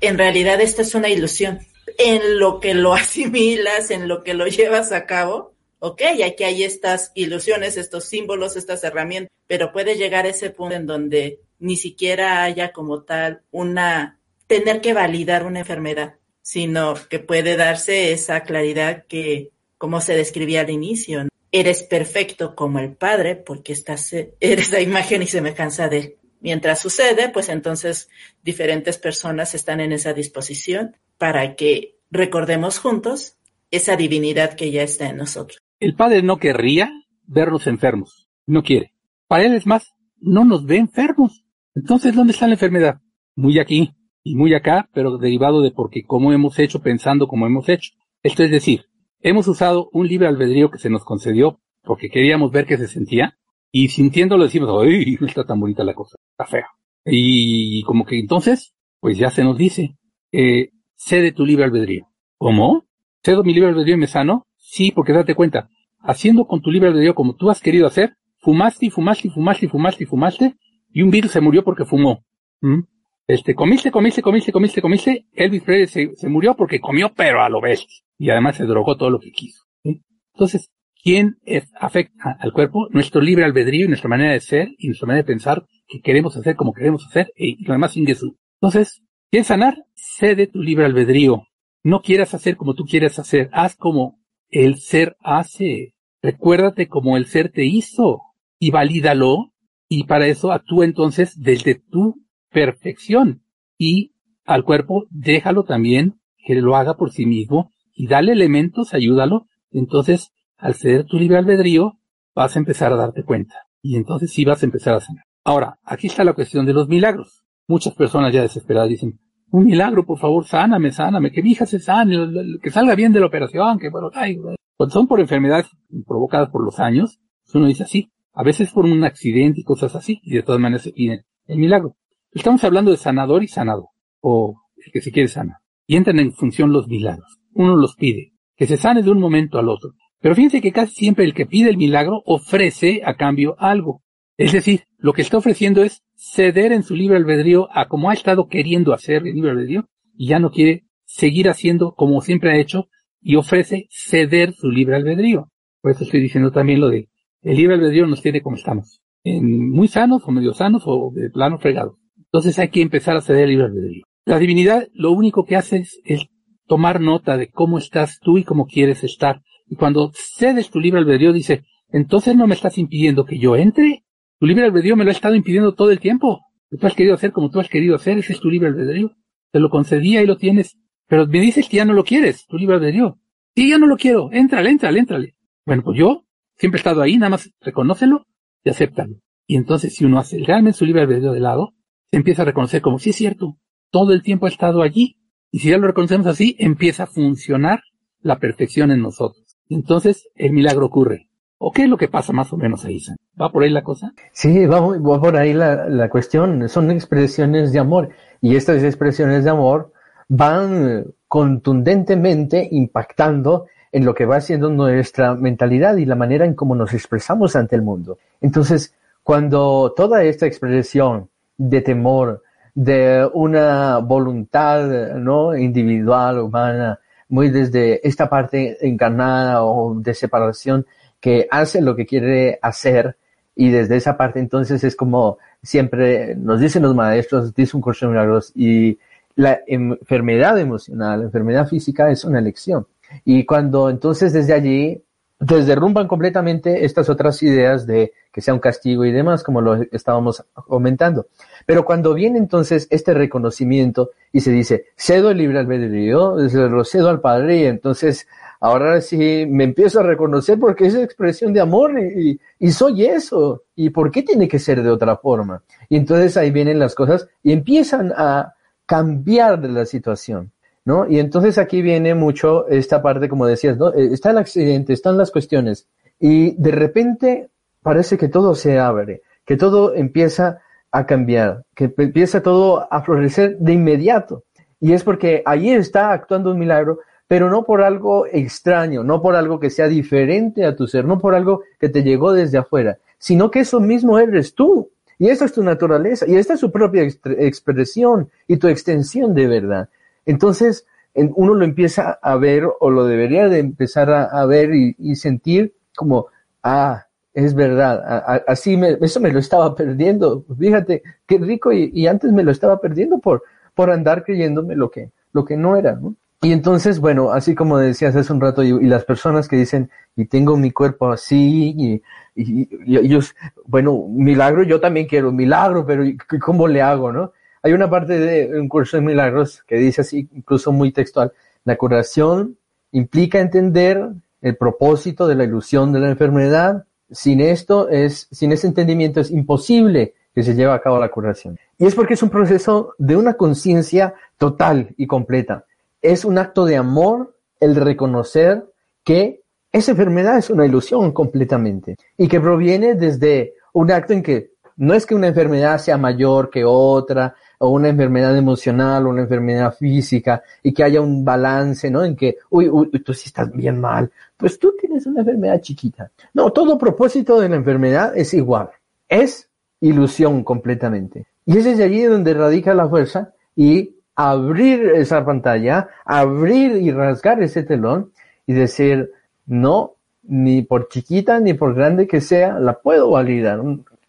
en realidad esta es una ilusión en lo que lo asimilas, en lo que lo llevas a cabo, ok, aquí hay estas ilusiones, estos símbolos, estas herramientas, pero puede llegar a ese punto en donde ni siquiera haya como tal una, tener que validar una enfermedad, sino que puede darse esa claridad que, como se describía al inicio, eres perfecto como el Padre porque estás, eres la imagen y semejanza de Él. Mientras sucede, pues entonces diferentes personas están en esa disposición para que recordemos juntos esa divinidad que ya está en nosotros. El Padre no querría vernos enfermos, no quiere. Para Él es más, no nos ve enfermos. Entonces, ¿dónde está la enfermedad? Muy aquí y muy acá, pero derivado de porque como hemos hecho pensando como hemos hecho. Esto es decir, hemos usado un libre albedrío que se nos concedió porque queríamos ver qué se sentía y sintiéndolo decimos, ¡ay! No está tan bonita la cosa, está fea. Y como que entonces, pues ya se nos dice, eh, cede tu libre albedrío. ¿Cómo? ¿Cedo mi libre albedrío y me sano? Sí, porque date cuenta, haciendo con tu libre albedrío como tú has querido hacer, fumaste y fumaste y fumaste y fumaste y fumaste, y un virus se murió porque fumó. ¿Mm? Este, comiste, comiste, comiste, comiste, comiste, Elvis Presley se, murió porque comió pero a lo bestia. Y además se drogó todo lo que quiso. Entonces, ¿quién afecta al cuerpo? Nuestro libre albedrío y nuestra manera de ser y nuestra manera de pensar que queremos hacer como queremos hacer y lo demás sin Jesús. Entonces, ¿quieres sanar? Cede tu libre albedrío. No quieras hacer como tú quieres hacer. Haz como el ser hace. Recuérdate como el ser te hizo y valídalo y para eso actúa entonces desde tu perfección y al cuerpo déjalo también que lo haga por sí mismo y dale elementos, ayúdalo. Entonces, al ceder tu libre albedrío, vas a empezar a darte cuenta y entonces sí vas a empezar a sanar. Ahora, aquí está la cuestión de los milagros. Muchas personas ya desesperadas dicen, un milagro, por favor, sáname, sáname, que mi hija se sane, que salga bien de la operación, que bueno, ay, cuando son por enfermedades provocadas por los años, uno dice así, a veces por un accidente y cosas así, y de todas maneras se pide el milagro. Estamos hablando de sanador y sanado, o el que se quiere sanar. Y entran en función los milagros. Uno los pide, que se sane de un momento al otro. Pero fíjense que casi siempre el que pide el milagro ofrece a cambio algo. Es decir, lo que está ofreciendo es ceder en su libre albedrío a como ha estado queriendo hacer el libre albedrío y ya no quiere seguir haciendo como siempre ha hecho y ofrece ceder su libre albedrío. Por eso estoy diciendo también lo de el libre albedrío nos tiene como estamos, en muy sanos o medio sanos o de plano fregados. Entonces hay que empezar a ceder el libre albedrío. La divinidad lo único que hace es, tomar nota de cómo estás tú y cómo quieres estar. Y cuando cedes tu libre albedrío dice, entonces no me estás impidiendo que yo entre. Tu libre albedrío me lo ha estado impidiendo todo el tiempo. Tú has querido hacer como tú has querido hacer, ese es tu libre albedrío. Te lo concedía y lo tienes. Pero me dices que ya no lo quieres, tu libre albedrío. Sí, ya no lo quiero. Éntrale, éntrale, éntrale. Bueno, pues yo siempre he estado ahí, nada más reconócelo y acéptalo. Y entonces si uno hace realmente su libre albedrío de lado, se empieza a reconocer como si es cierto, todo el tiempo ha estado allí. Y si ya lo reconocemos así, empieza a funcionar la perfección en nosotros. Entonces el milagro ocurre. ¿O qué es lo que pasa más o menos ahí? ¿Va por ahí la cosa? Sí, va, va por ahí la, la, cuestión. Son expresiones de amor. Y estas expresiones de amor van contundentemente impactando en lo que va siendo nuestra mentalidad y la manera en cómo nos expresamos ante el mundo. Entonces, cuando toda esta expresión de temor, de una voluntad no individual, humana, muy desde esta parte encarnada o de separación que hace lo que quiere hacer y desde esa parte entonces es como siempre nos dicen los maestros, dice un curso de y la enfermedad emocional, la enfermedad física es una elección. Y cuando entonces desde allí desderrumban completamente estas otras ideas de que sea un castigo y demás, como lo estábamos comentando. Pero cuando viene entonces este reconocimiento y se dice, cedo el libre albedrío, lo cedo al Padre y entonces ahora sí me empiezo a reconocer porque es expresión de amor y, y, soy eso. ¿Y por qué tiene que ser de otra forma? Y entonces ahí vienen las cosas y empiezan a cambiar de la situación. Y entonces aquí viene mucho esta parte, como decías, ¿no? Está el accidente, están las cuestiones, y de repente parece que todo se abre, que todo empieza a cambiar, que empieza todo a florecer de inmediato. Y es porque ahí está actuando un milagro, pero no por algo extraño, no por algo que sea diferente a tu ser, no por algo que te llegó desde afuera, sino que eso mismo eres tú. Y esa es tu naturaleza, y esta es su propia expresión y tu extensión de verdad. Entonces, uno lo empieza a ver o lo debería de empezar a, ver y, sentir como, ah, es verdad, así me, eso me lo estaba perdiendo. Fíjate, qué rico y, antes me lo estaba perdiendo por, por andar creyéndome lo que, lo que no era, ¿no? Y entonces, bueno, así como decías hace un rato, y, las personas que dicen, y tengo mi cuerpo así, y, y, ellos, bueno, milagro, yo también quiero milagro, pero ¿cómo le hago, no? Hay una parte de un curso de milagros que dice así, incluso muy textual, la curación implica entender el propósito de la ilusión de la enfermedad. Sin esto es, sin ese entendimiento es imposible que se lleve a cabo la curación. Y es porque es un proceso de una conciencia total y completa es un acto de amor el reconocer que esa enfermedad es una ilusión completamente y que proviene desde un acto en que no es que una enfermedad sea mayor que otra o una enfermedad emocional o una enfermedad física y que haya un balance, ¿no? En que, uy, uy, tú sí estás bien mal, pues tú tienes una enfermedad chiquita. No, todo propósito de la enfermedad es igual, es ilusión completamente. Y ese es allí donde radica la fuerza y abrir esa pantalla, abrir y rasgar ese telón y decir, no, ni por chiquita ni por grande que sea, la puedo validar.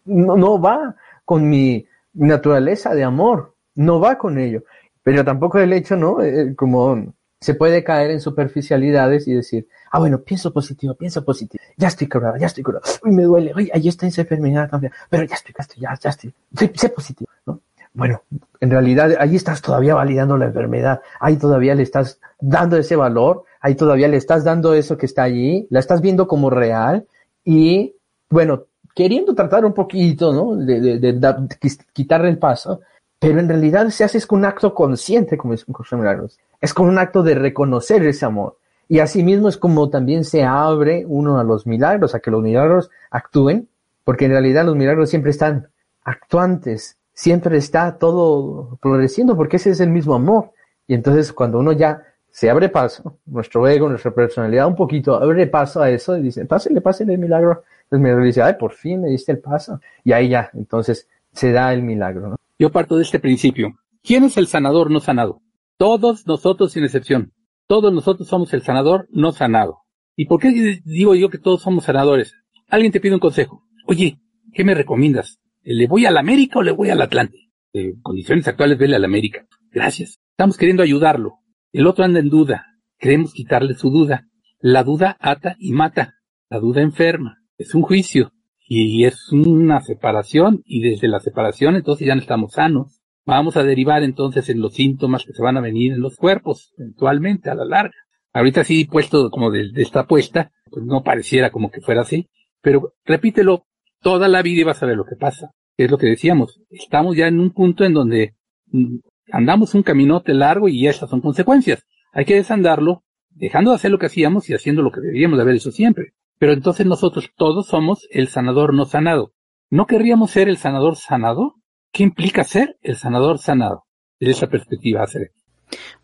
No, no va con mi naturaleza de amor, no va con ello. Pero tampoco el hecho, ¿no? Eh, como se puede caer en superficialidades y decir, ah, bueno, pienso positivo, pienso positivo, ya estoy curado, ya estoy curado, uy, me duele, uy, ahí está esa enfermedad también, pero ya estoy, ya estoy, ya, ya estoy, sé positivo, ¿no? Bueno, en realidad ahí estás todavía validando la enfermedad, ahí todavía le estás dando ese valor, ahí todavía le estás dando eso que está allí, la estás viendo como real. Y, bueno, queriendo tratar un poquito, ¿no? De, de, quitarle el paso, pero en realidad se hace con un acto consciente, como es de milagros. Es con un acto de reconocer ese amor. Y asimismo es como también se abre uno a los milagros, a que los milagros actúen, porque en realidad los milagros siempre están actuantes, siempre está todo floreciendo porque ese es el mismo amor. Y entonces cuando uno ya se abre paso, nuestro ego, nuestra personalidad un poquito abre paso a eso y dice, pásale, pásale el milagro. Entonces milagro dice, ay, por fin me diste el paso. Y ahí ya, entonces se da el milagro. Yo parto de este principio. ¿Quién es el sanador no sanado? Todos nosotros sin excepción. Todos nosotros somos el sanador no sanado. ¿Y por qué digo yo que todos somos sanadores? Alguien te pide un consejo. Oye, ¿qué me recomiendas? ¿Le voy al América o le voy al Atlante? En condiciones actuales, vele al América. Gracias. Estamos queriendo ayudarlo. El otro anda en duda. Queremos quitarle su duda. La duda ata y mata. La duda enferma. Es un juicio. Y es una separación. Y desde la separación entonces ya no estamos sanos. Vamos a derivar entonces en los síntomas que se van a venir en los cuerpos, eventualmente, a la larga. Ahorita sí, puesto como de, esta apuesta, pues no pareciera como que fuera así. Pero repítelo toda la vida y vas a ver lo que pasa. Es lo que decíamos. Estamos ya en un punto en donde mm, andamos un caminote largo y esas son consecuencias. Hay que desandarlo, dejando de hacer lo que hacíamos y haciendo lo que deberíamos de haber hecho siempre. Pero entonces nosotros todos somos el sanador no sanado. ¿No querríamos ser el sanador sanado? ¿Qué implica ser el sanador sanado? Desde esa perspectiva, hacer.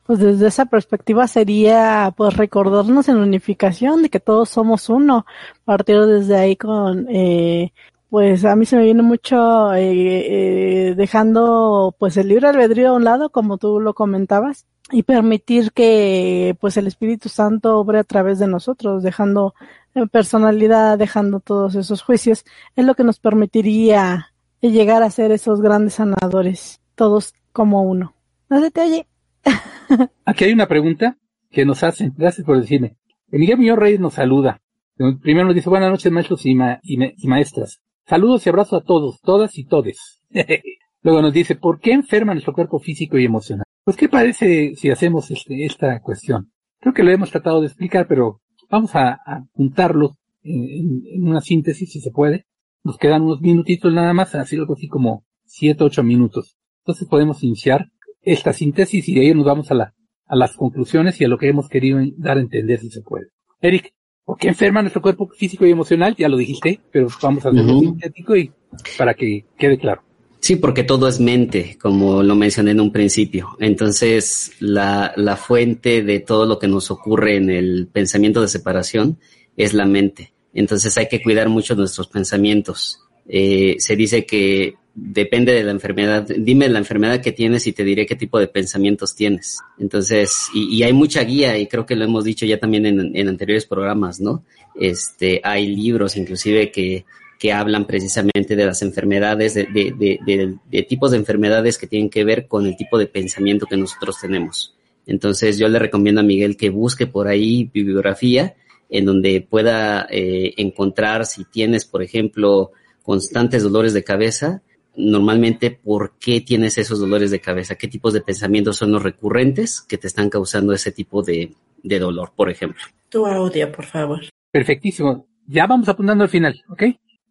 Pues desde esa perspectiva sería pues recordarnos en unificación de que todos somos uno, partir desde ahí con eh, pues a mí se me viene mucho eh, eh, dejando pues el libre albedrío a un lado como tú lo comentabas y permitir que pues el Espíritu Santo obre a través de nosotros dejando personalidad dejando todos esos juicios es lo que nos permitiría llegar a ser esos grandes sanadores todos como uno no se te oye Aquí hay una pregunta que nos hacen. Gracias por decirme. Miguel Muñoz Reyes nos saluda. Primero nos dice buenas noches maestros y, maestras. Saludos y abrazos a todos, todas y todes. Luego nos dice, ¿por qué enferma nuestro cuerpo físico y emocional? Pues, ¿qué parece si hacemos este, esta cuestión? Creo que lo hemos tratado de explicar, pero vamos a, juntarlo en, en, una síntesis, si se puede. Nos quedan unos minutitos nada más, así algo así como siete, ocho minutos. Entonces podemos iniciar esta síntesis y de ahí nos vamos a, la, a las conclusiones y a lo que hemos querido dar a entender si se puede. Eric, ¿por qué enferma nuestro cuerpo físico y emocional? Ya lo dijiste, pero vamos a hacerlo sintético y para que quede claro. Sí, porque todo es mente, como lo mencioné en un principio. Entonces, la, la fuente de todo lo que nos ocurre en el pensamiento de separación es la mente. Entonces hay que cuidar mucho nuestros pensamientos. Eh, se dice que depende de la enfermedad. Dime la enfermedad que tienes y te diré qué tipo de pensamientos tienes. Entonces, y, hay mucha guía y creo que lo hemos dicho ya también en, anteriores programas, ¿no? Este, hay libros inclusive que, que hablan precisamente de las enfermedades, de, de, de, tipos de enfermedades que tienen que ver con el tipo de pensamiento que nosotros tenemos. Entonces, yo le recomiendo a Miguel que busque por ahí bibliografía en donde pueda eh, encontrar si tienes, por ejemplo, constantes dolores de cabeza, normalmente por qué tienes esos dolores de cabeza, qué tipos de pensamientos son los recurrentes que te están causando ese tipo de, dolor, por ejemplo. Tu audio, por favor. Perfectísimo. Ya vamos apuntando al final, ¿ok?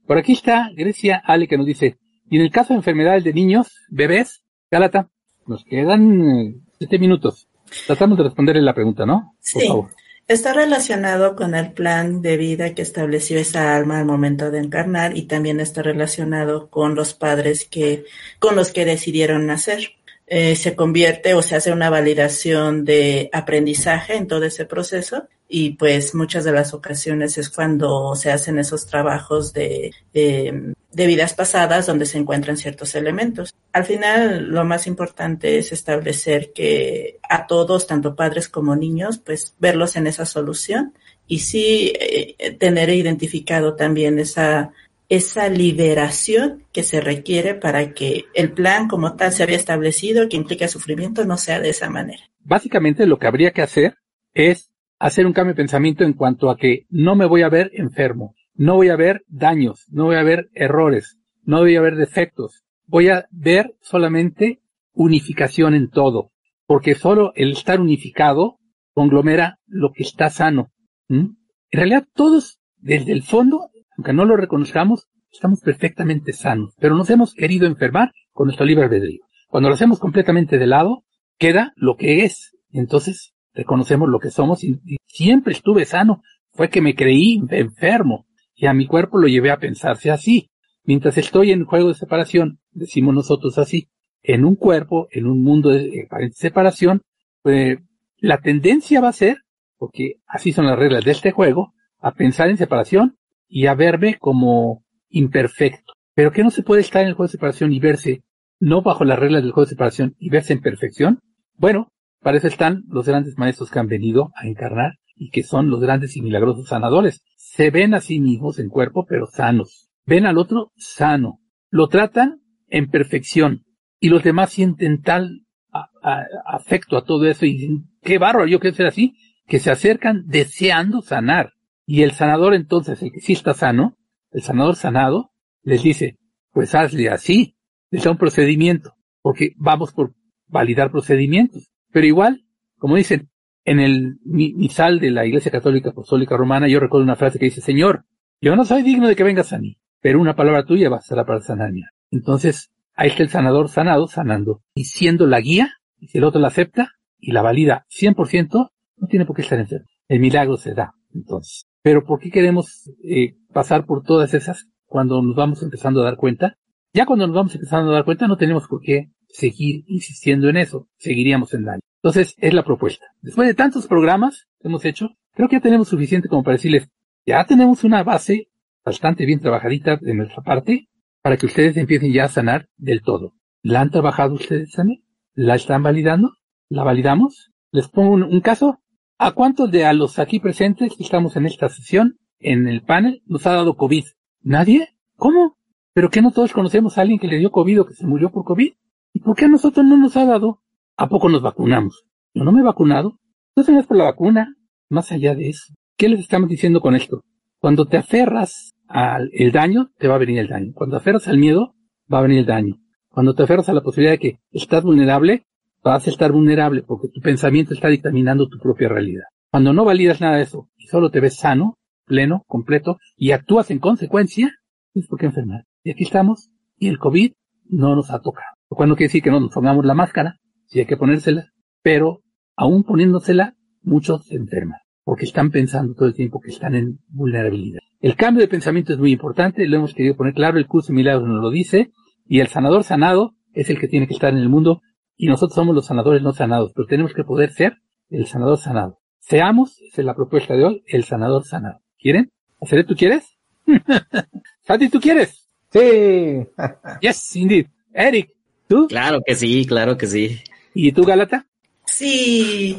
Por aquí está Grecia Ale que nos dice, y en el caso de enfermedades de niños, bebés, Galata, nos quedan eh, siete minutos. Tratamos de responderle la pregunta, ¿no? Por sí. Favor. Está relacionado con el plan de vida que estableció esa alma al momento de encarnar y también está relacionado con los padres que, con los que decidieron nacer. Eh, se convierte o se hace una validación de aprendizaje en todo ese proceso y pues muchas de las ocasiones es cuando se hacen esos trabajos de, de, vidas pasadas donde se encuentran ciertos elementos. Al final lo más importante es establecer que a todos, tanto padres como niños, pues verlos en esa solución y sí eh, tener identificado también esa esa liberación que se requiere para que el plan como tal se había establecido, que implica sufrimiento, no sea de esa manera. Básicamente lo que habría que hacer es hacer un cambio de pensamiento en cuanto a que no me voy a ver enfermo, no voy a ver daños, no voy a ver errores, no voy a ver defectos, voy a ver solamente unificación en todo, porque solo el estar unificado conglomera lo que está sano. En realidad todos, desde el fondo, aunque no lo reconozcamos, estamos perfectamente sanos, pero nos hemos querido enfermar con nuestro libre albedrío. Cuando lo hacemos completamente de lado, queda lo que es. Entonces, reconocemos lo que somos y, siempre estuve sano. Fue que me creí enfermo y a mi cuerpo lo llevé a pensarse así. Mientras estoy en juego de separación, decimos nosotros así, en un cuerpo, en un mundo de separación, pues, la tendencia va a ser, porque así son las reglas de este juego, a pensar en separación y a verme como imperfecto. Pero que no se puede estar en el juego de separación y verse no bajo las reglas del juego de separación y verse en perfección. Bueno, para eso están los grandes maestros que han venido a encarnar y que son los grandes y milagrosos sanadores. Se ven a sí mismos en cuerpo, pero sanos. Ven al otro sano. Lo tratan en perfección. Y los demás sienten tal afecto a todo eso y dicen, qué barro, yo quiero ser así, que se acercan deseando sanar. Y el sanador entonces, el que sí está sano, el sanador sanado, les dice, pues hazle así, les da un procedimiento, porque vamos por validar procedimientos. Pero igual, como dicen, en el misal de la Iglesia Católica Apostólica Romana, yo recuerdo una frase que dice, Señor, yo no soy digno de que vengas a mí, pero una palabra tuya ser para sanarme. Entonces, ahí está el sanador sanado, sanando, y siendo la guía, y si el otro la acepta y la valida 100%, no tiene por qué estar enfermo. El milagro se da, entonces. Pero ¿por qué queremos eh, pasar por todas esas cuando nos vamos empezando a dar cuenta? Ya cuando nos vamos empezando a dar cuenta no tenemos por qué seguir insistiendo en eso, seguiríamos en daño. Entonces es la propuesta. Después de tantos programas que hemos hecho, creo que ya tenemos suficiente como para decirles, ya tenemos una base bastante bien trabajadita de nuestra parte para que ustedes empiecen ya a sanar del todo. ¿La han trabajado ustedes también? ¿La están validando? ¿La validamos? Les pongo un caso ¿A cuántos de a los aquí presentes que estamos en esta sesión, en el panel, nos ha dado COVID? ¿Nadie? ¿Cómo? ¿Pero qué no todos conocemos a alguien que le dio COVID o que se murió por COVID? ¿Y por qué a nosotros no nos ha dado? ¿A poco nos vacunamos? Yo no me he vacunado. No es por la vacuna. Más allá de eso. ¿Qué les estamos diciendo con esto? Cuando te aferras al el daño, te va a venir el daño. Cuando te aferras al miedo, va a venir el daño. Cuando te aferras a la posibilidad de que estás vulnerable, vas a estar vulnerable porque tu pensamiento está dictaminando tu propia realidad. Cuando no validas nada de eso y solo te ves sano, pleno, completo y actúas en consecuencia, es porque enfermar. Y aquí estamos y el COVID no nos ha tocado. Lo cual no quiere decir que no nos pongamos la máscara, si hay que ponérsela, pero aún poniéndosela, muchos se enferman porque están pensando todo el tiempo que están en vulnerabilidad. El cambio de pensamiento es muy importante, lo hemos querido poner claro, el curso de milagros nos lo dice, y el sanador sanado es el que tiene que estar en el mundo y nosotros somos los sanadores no sanados, pero tenemos que poder ser el sanador sanado. Seamos, esa es la propuesta de hoy, el sanador sanado. ¿Quieren? ¿Hacer tú quieres? Santi, ¿tú quieres? Sí. yes, indeed. Eric, ¿tú? Claro que sí, claro que sí. ¿Y tú, Galata? Sí.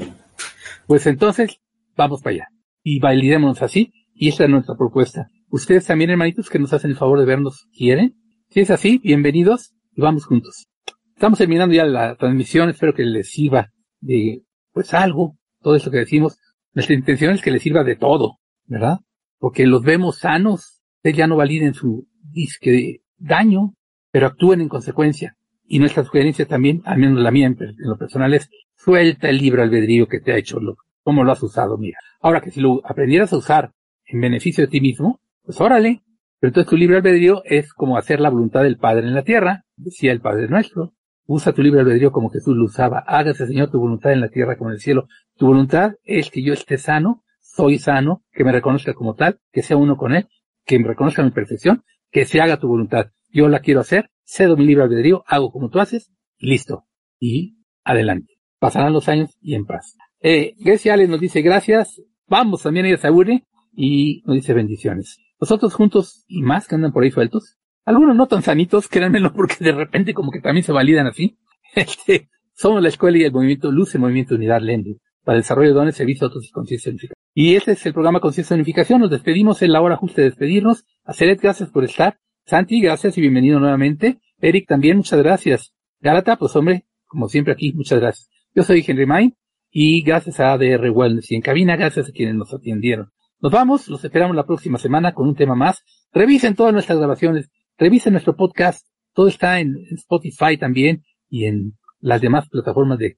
Pues entonces, vamos para allá. Y validémonos así. Y esta es nuestra propuesta. Ustedes también, hermanitos, que nos hacen el favor de vernos, ¿quieren? Si es así, bienvenidos y vamos juntos. Estamos terminando ya la transmisión. Espero que les sirva de, pues algo, todo eso que decimos. Nuestra intención es que les sirva de todo, ¿verdad? Porque los vemos sanos. Ustedes ya no validen su disque daño, pero actúen en consecuencia. Y nuestra sugerencia también, al menos la mía en, lo personal, es suelta el libro albedrío que te ha hecho, lo, cómo lo has usado, mira. Ahora que si lo aprendieras a usar en beneficio de ti mismo, pues órale. Pero entonces tu libre albedrío es como hacer la voluntad del Padre en la tierra, decía el Padre nuestro. Usa tu libre albedrío como Jesús lo usaba. Hágase, Señor, tu voluntad en la tierra como en el cielo. Tu voluntad es que yo esté sano, soy sano, que me reconozca como tal, que sea uno con Él, que me reconozca mi perfección, que se haga tu voluntad. Yo la quiero hacer, cedo mi libre albedrío, hago como tú haces, y listo. Y adelante. Pasarán los años y en paz. Eh, Grecia Alex nos dice gracias. Vamos también ella se aburre y nos dice bendiciones. Nosotros juntos y más que andan por ahí sueltos. Algunos no tan sanitos, créanmelo, porque de repente como que también se validan así. Este, somos la escuela y el movimiento Luz, el movimiento Unidad Lendu, para el desarrollo de dones, servicios, otros y conciencia unificación. Y este es el programa Conciencia Unificación. Nos despedimos en la hora justa de despedirnos. Seret, gracias por estar. Santi, gracias y bienvenido nuevamente. Eric, también, muchas gracias. Galata, pues hombre, como siempre aquí, muchas gracias. Yo soy Henry Main y gracias a ADR Wellness y en cabina, gracias a quienes nos atendieron. Nos vamos, los esperamos la próxima semana con un tema más. Revisen todas nuestras grabaciones, revisen nuestro podcast, todo está en Spotify también y en las demás plataformas de,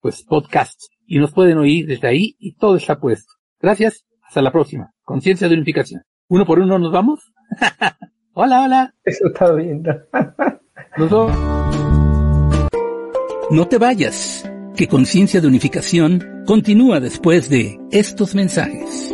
pues podcasts y nos pueden oír desde ahí y todo está puesto. Gracias, hasta la próxima. Conciencia de unificación. Uno por uno nos vamos. hola, hola. Eso está bien. nos vemos. No te vayas, que Conciencia de Unificación continúa después de estos mensajes.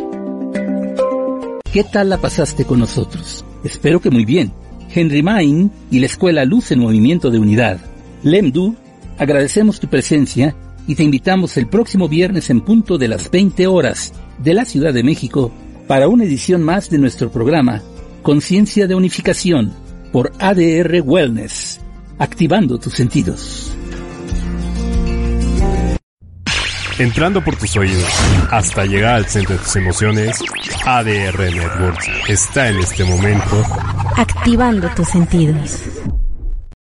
¿Qué tal la pasaste con nosotros? Espero que muy bien. Henry Main y la Escuela Luz en Movimiento de Unidad. Lemdu, agradecemos tu presencia y te invitamos el próximo viernes en punto de las 20 horas de la Ciudad de México para una edición más de nuestro programa Conciencia de Unificación por ADR Wellness, activando tus sentidos. Entrando por tus oídos hasta llegar al centro de tus emociones, ADR Networks está en este momento activando tus sentidos.